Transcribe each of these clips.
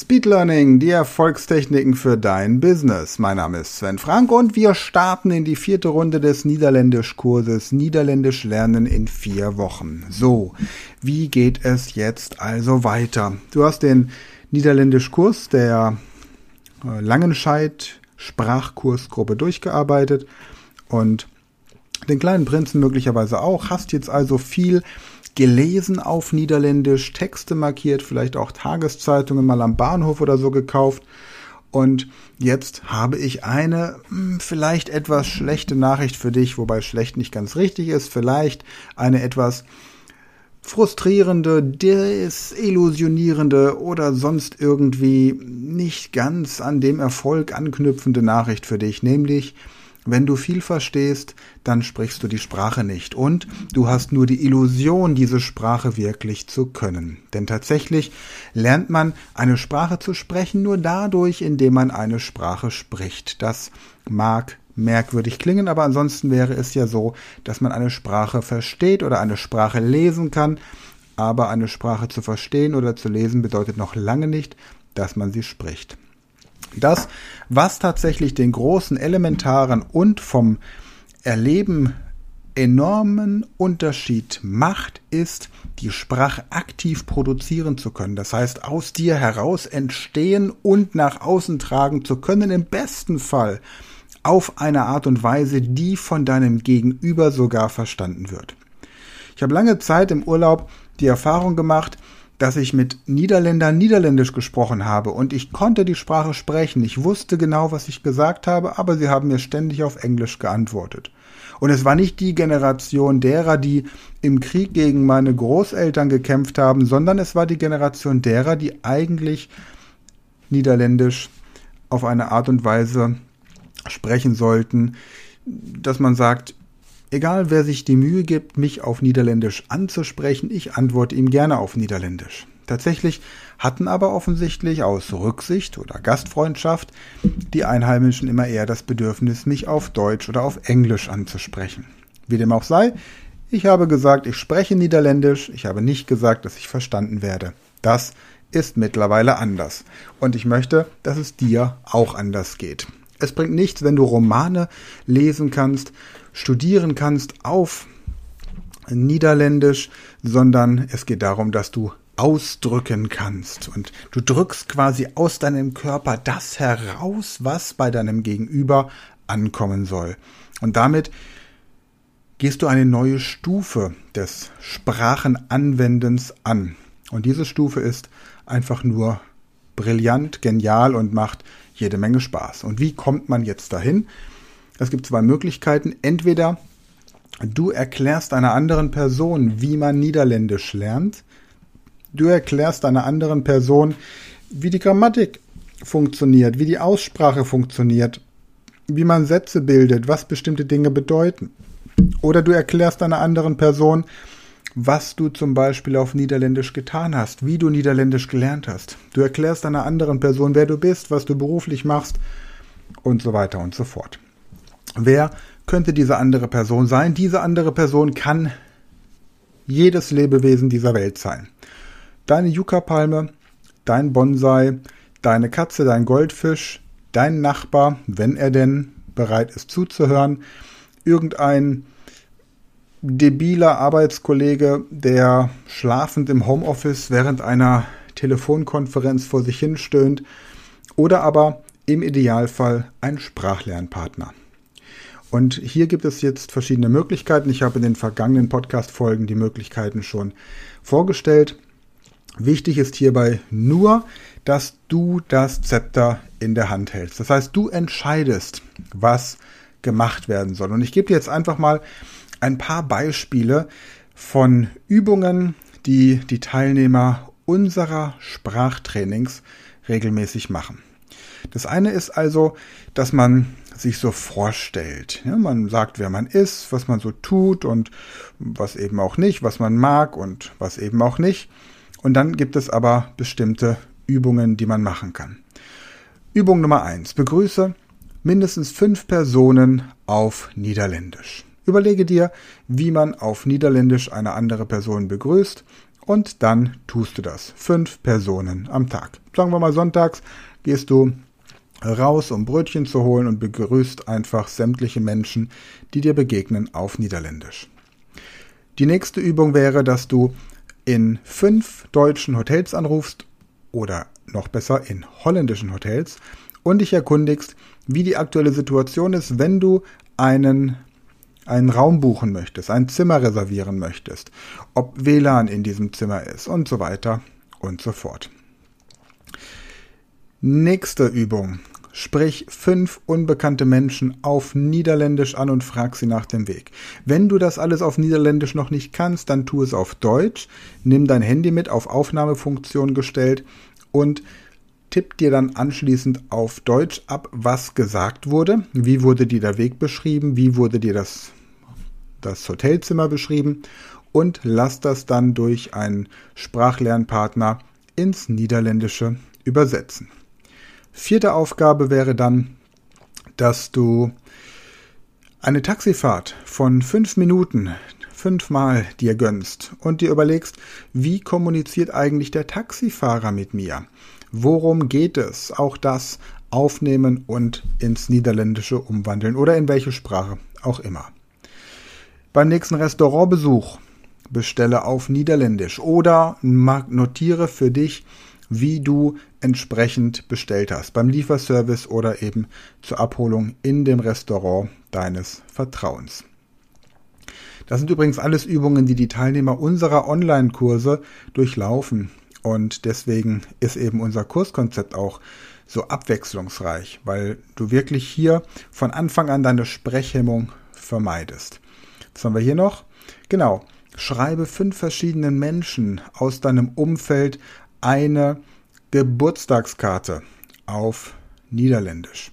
Speed Learning, die Erfolgstechniken für dein Business. Mein Name ist Sven Frank und wir starten in die vierte Runde des Niederländischkurses Niederländisch lernen in vier Wochen. So, wie geht es jetzt also weiter? Du hast den Niederländischkurs der äh, Langenscheid Sprachkursgruppe durchgearbeitet und den kleinen Prinzen möglicherweise auch, hast jetzt also viel gelesen auf Niederländisch, Texte markiert, vielleicht auch Tageszeitungen mal am Bahnhof oder so gekauft. Und jetzt habe ich eine hm, vielleicht etwas schlechte Nachricht für dich, wobei schlecht nicht ganz richtig ist, vielleicht eine etwas frustrierende, desillusionierende oder sonst irgendwie nicht ganz an dem Erfolg anknüpfende Nachricht für dich, nämlich wenn du viel verstehst, dann sprichst du die Sprache nicht und du hast nur die Illusion, diese Sprache wirklich zu können. Denn tatsächlich lernt man eine Sprache zu sprechen nur dadurch, indem man eine Sprache spricht. Das mag merkwürdig klingen, aber ansonsten wäre es ja so, dass man eine Sprache versteht oder eine Sprache lesen kann, aber eine Sprache zu verstehen oder zu lesen bedeutet noch lange nicht, dass man sie spricht. Das, was tatsächlich den großen elementaren und vom Erleben enormen Unterschied macht, ist, die Sprache aktiv produzieren zu können. Das heißt, aus dir heraus entstehen und nach außen tragen zu können, im besten Fall auf eine Art und Weise, die von deinem Gegenüber sogar verstanden wird. Ich habe lange Zeit im Urlaub die Erfahrung gemacht, dass ich mit Niederländern Niederländisch gesprochen habe und ich konnte die Sprache sprechen. Ich wusste genau, was ich gesagt habe, aber sie haben mir ständig auf Englisch geantwortet. Und es war nicht die Generation derer, die im Krieg gegen meine Großeltern gekämpft haben, sondern es war die Generation derer, die eigentlich Niederländisch auf eine Art und Weise sprechen sollten, dass man sagt, Egal wer sich die Mühe gibt, mich auf Niederländisch anzusprechen, ich antworte ihm gerne auf Niederländisch. Tatsächlich hatten aber offensichtlich aus Rücksicht oder Gastfreundschaft die Einheimischen immer eher das Bedürfnis, mich auf Deutsch oder auf Englisch anzusprechen. Wie dem auch sei, ich habe gesagt, ich spreche Niederländisch, ich habe nicht gesagt, dass ich verstanden werde. Das ist mittlerweile anders. Und ich möchte, dass es dir auch anders geht. Es bringt nichts, wenn du Romane lesen kannst, studieren kannst auf Niederländisch, sondern es geht darum, dass du ausdrücken kannst. Und du drückst quasi aus deinem Körper das heraus, was bei deinem Gegenüber ankommen soll. Und damit gehst du eine neue Stufe des Sprachenanwendens an. Und diese Stufe ist einfach nur brillant, genial und macht jede Menge Spaß. Und wie kommt man jetzt dahin? Es gibt zwei Möglichkeiten. Entweder du erklärst einer anderen Person, wie man Niederländisch lernt. Du erklärst einer anderen Person, wie die Grammatik funktioniert, wie die Aussprache funktioniert, wie man Sätze bildet, was bestimmte Dinge bedeuten. Oder du erklärst einer anderen Person, was du zum Beispiel auf Niederländisch getan hast, wie du Niederländisch gelernt hast. Du erklärst einer anderen Person, wer du bist, was du beruflich machst und so weiter und so fort. Wer könnte diese andere Person sein? Diese andere Person kann jedes Lebewesen dieser Welt sein. Deine Yucca-Palme, dein Bonsai, deine Katze, dein Goldfisch, dein Nachbar, wenn er denn bereit ist zuzuhören, irgendein debiler Arbeitskollege, der schlafend im Homeoffice während einer Telefonkonferenz vor sich hin stöhnt, oder aber im Idealfall ein Sprachlernpartner. Und hier gibt es jetzt verschiedene Möglichkeiten. Ich habe in den vergangenen Podcast-Folgen die Möglichkeiten schon vorgestellt. Wichtig ist hierbei nur, dass du das Zepter in der Hand hältst. Das heißt, du entscheidest, was gemacht werden soll. Und ich gebe dir jetzt einfach mal ein paar Beispiele von Übungen, die die Teilnehmer unserer Sprachtrainings regelmäßig machen. Das eine ist also, dass man sich so vorstellt. Ja, man sagt, wer man ist, was man so tut und was eben auch nicht, was man mag und was eben auch nicht. Und dann gibt es aber bestimmte Übungen, die man machen kann. Übung Nummer eins: Begrüße mindestens fünf Personen auf Niederländisch. Überlege dir, wie man auf Niederländisch eine andere Person begrüßt Und dann tust du das. Fünf Personen am Tag. Sagen wir mal sonntags gehst du raus, um Brötchen zu holen und begrüßt einfach sämtliche Menschen, die dir begegnen auf Niederländisch. Die nächste Übung wäre, dass du in fünf deutschen Hotels anrufst oder noch besser in holländischen Hotels und dich erkundigst, wie die aktuelle Situation ist, wenn du einen einen Raum buchen möchtest, ein Zimmer reservieren möchtest, ob WLAN in diesem Zimmer ist und so weiter und so fort. Nächste Übung. Sprich fünf unbekannte Menschen auf Niederländisch an und frag sie nach dem Weg. Wenn du das alles auf Niederländisch noch nicht kannst, dann tu es auf Deutsch. Nimm dein Handy mit auf Aufnahmefunktion gestellt und tipp dir dann anschließend auf Deutsch ab, was gesagt wurde. Wie wurde dir der Weg beschrieben? Wie wurde dir das, das Hotelzimmer beschrieben? Und lass das dann durch einen Sprachlernpartner ins Niederländische übersetzen. Vierte Aufgabe wäre dann, dass du eine Taxifahrt von fünf Minuten fünfmal dir gönnst und dir überlegst, wie kommuniziert eigentlich der Taxifahrer mit mir? Worum geht es? Auch das aufnehmen und ins Niederländische umwandeln oder in welche Sprache auch immer. Beim nächsten Restaurantbesuch bestelle auf Niederländisch oder notiere für dich, wie du entsprechend bestellt hast, beim Lieferservice oder eben zur Abholung in dem Restaurant deines Vertrauens. Das sind übrigens alles Übungen, die die Teilnehmer unserer Online-Kurse durchlaufen. Und deswegen ist eben unser Kurskonzept auch so abwechslungsreich, weil du wirklich hier von Anfang an deine Sprechhemmung vermeidest. Was haben wir hier noch? Genau. Schreibe fünf verschiedenen Menschen aus deinem Umfeld eine Geburtstagskarte auf Niederländisch.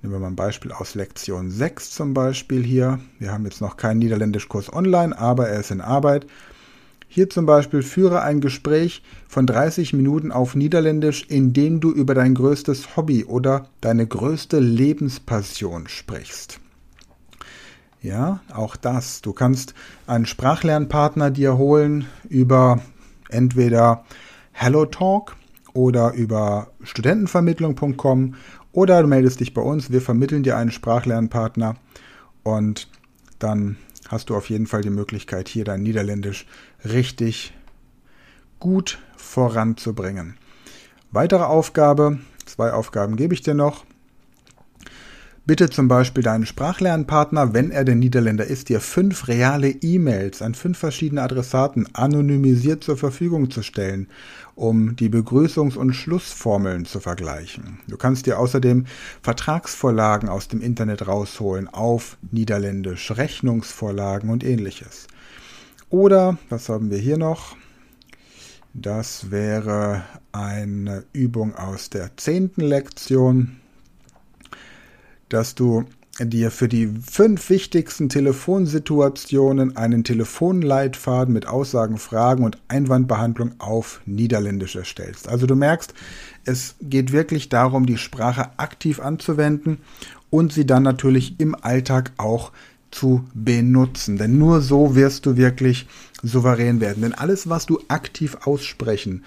Nehmen wir mal ein Beispiel aus Lektion 6 zum Beispiel hier. Wir haben jetzt noch keinen Niederländischkurs online, aber er ist in Arbeit. Hier zum Beispiel führe ein Gespräch von 30 Minuten auf Niederländisch, in dem du über dein größtes Hobby oder deine größte Lebenspassion sprichst. Ja, auch das. Du kannst einen Sprachlernpartner dir holen über entweder HelloTalk oder über studentenvermittlung.com oder du meldest dich bei uns. Wir vermitteln dir einen Sprachlernpartner und dann hast du auf jeden Fall die Möglichkeit, hier dein Niederländisch richtig gut voranzubringen. Weitere Aufgabe, zwei Aufgaben gebe ich dir noch. Bitte zum Beispiel deinen Sprachlernpartner, wenn er der Niederländer ist, dir fünf reale E-Mails an fünf verschiedene Adressaten anonymisiert zur Verfügung zu stellen, um die Begrüßungs- und Schlussformeln zu vergleichen. Du kannst dir außerdem Vertragsvorlagen aus dem Internet rausholen auf Niederländisch, Rechnungsvorlagen und ähnliches. Oder, was haben wir hier noch? Das wäre eine Übung aus der zehnten Lektion dass du dir für die fünf wichtigsten Telefonsituationen einen Telefonleitfaden mit Aussagen, Fragen und Einwandbehandlung auf Niederländisch erstellst. Also du merkst, es geht wirklich darum, die Sprache aktiv anzuwenden und sie dann natürlich im Alltag auch zu benutzen. Denn nur so wirst du wirklich souverän werden. Denn alles, was du aktiv aussprechen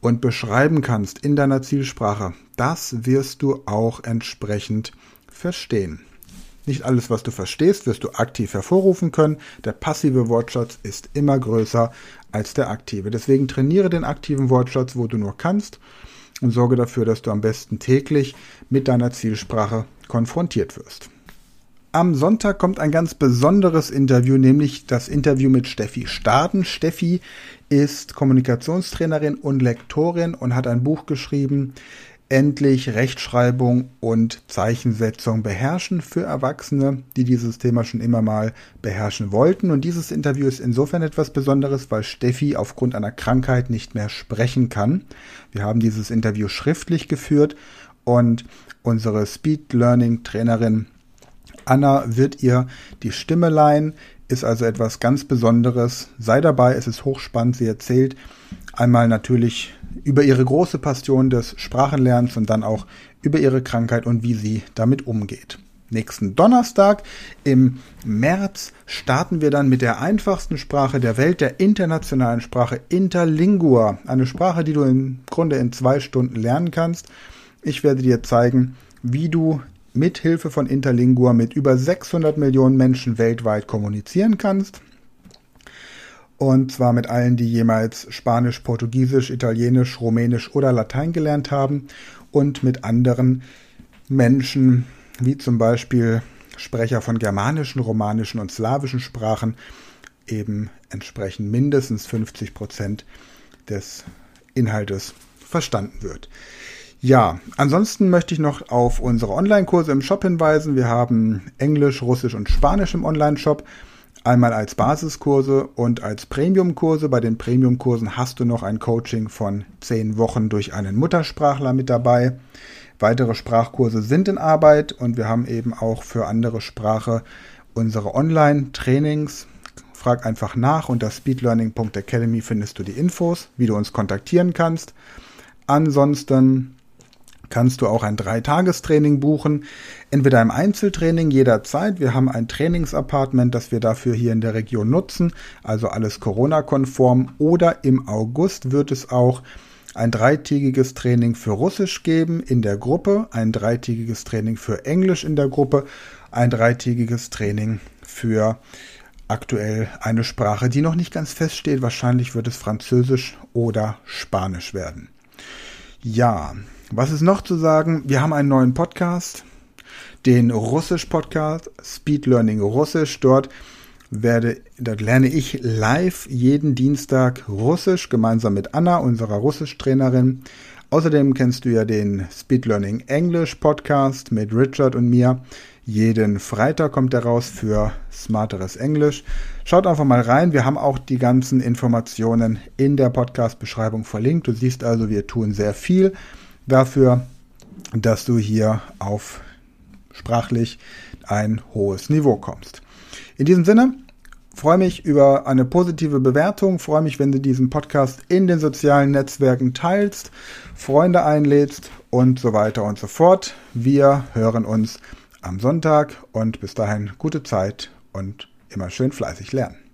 und beschreiben kannst in deiner Zielsprache, das wirst du auch entsprechend verstehen. Nicht alles, was du verstehst, wirst du aktiv hervorrufen können. Der passive Wortschatz ist immer größer als der aktive. Deswegen trainiere den aktiven Wortschatz, wo du nur kannst und sorge dafür, dass du am besten täglich mit deiner Zielsprache konfrontiert wirst. Am Sonntag kommt ein ganz besonderes Interview, nämlich das Interview mit Steffi Staden. Steffi ist Kommunikationstrainerin und Lektorin und hat ein Buch geschrieben, endlich Rechtschreibung und Zeichensetzung beherrschen für Erwachsene, die dieses Thema schon immer mal beherrschen wollten. Und dieses Interview ist insofern etwas Besonderes, weil Steffi aufgrund einer Krankheit nicht mehr sprechen kann. Wir haben dieses Interview schriftlich geführt und unsere Speed Learning Trainerin Anna wird ihr die Stimme leihen, ist also etwas ganz Besonderes. Sei dabei, es ist hochspannend. Sie erzählt einmal natürlich über ihre große Passion des Sprachenlernens und dann auch über ihre Krankheit und wie sie damit umgeht. nächsten Donnerstag. Im März starten wir dann mit der einfachsten Sprache der Welt, der internationalen Sprache Interlingua. Eine Sprache, die du im Grunde in zwei Stunden lernen kannst. Ich werde dir zeigen, wie du mit Hilfe von Interlingua mit über 600 Millionen Menschen weltweit kommunizieren kannst. Und zwar mit allen, die jemals Spanisch, Portugiesisch, Italienisch, Rumänisch oder Latein gelernt haben und mit anderen Menschen, wie zum Beispiel Sprecher von germanischen, romanischen und slawischen Sprachen, eben entsprechend mindestens 50 Prozent des Inhaltes verstanden wird. Ja, ansonsten möchte ich noch auf unsere Online-Kurse im Shop hinweisen. Wir haben Englisch, Russisch und Spanisch im Online-Shop. Einmal als Basiskurse und als Premium-Kurse. Bei den Premium-Kursen hast du noch ein Coaching von zehn Wochen durch einen Muttersprachler mit dabei. Weitere Sprachkurse sind in Arbeit und wir haben eben auch für andere Sprache unsere Online-Trainings. Frag einfach nach unter speedlearning.academy findest du die Infos, wie du uns kontaktieren kannst. Ansonsten kannst du auch ein Dreitagestraining buchen, entweder im Einzeltraining jederzeit. Wir haben ein Trainingsapartment, das wir dafür hier in der Region nutzen, also alles Corona-konform. Oder im August wird es auch ein dreitägiges Training für Russisch geben in der Gruppe, ein dreitägiges Training für Englisch in der Gruppe, ein dreitägiges Training für aktuell eine Sprache, die noch nicht ganz feststeht. Wahrscheinlich wird es Französisch oder Spanisch werden. Ja, was ist noch zu sagen? Wir haben einen neuen Podcast, den Russisch-Podcast, Speed Learning Russisch. Dort werde, dort lerne ich live jeden Dienstag Russisch gemeinsam mit Anna, unserer Russisch-Trainerin. Außerdem kennst du ja den Speed Learning English Podcast mit Richard und mir. Jeden Freitag kommt er raus für smarteres Englisch. Schaut einfach mal rein. Wir haben auch die ganzen Informationen in der Podcast-Beschreibung verlinkt. Du siehst also, wir tun sehr viel dafür, dass du hier auf sprachlich ein hohes Niveau kommst. In diesem Sinne, freue mich über eine positive Bewertung, freue mich, wenn du diesen Podcast in den sozialen Netzwerken teilst, Freunde einlädst und so weiter und so fort. Wir hören uns am Sonntag und bis dahin gute Zeit und immer schön fleißig lernen.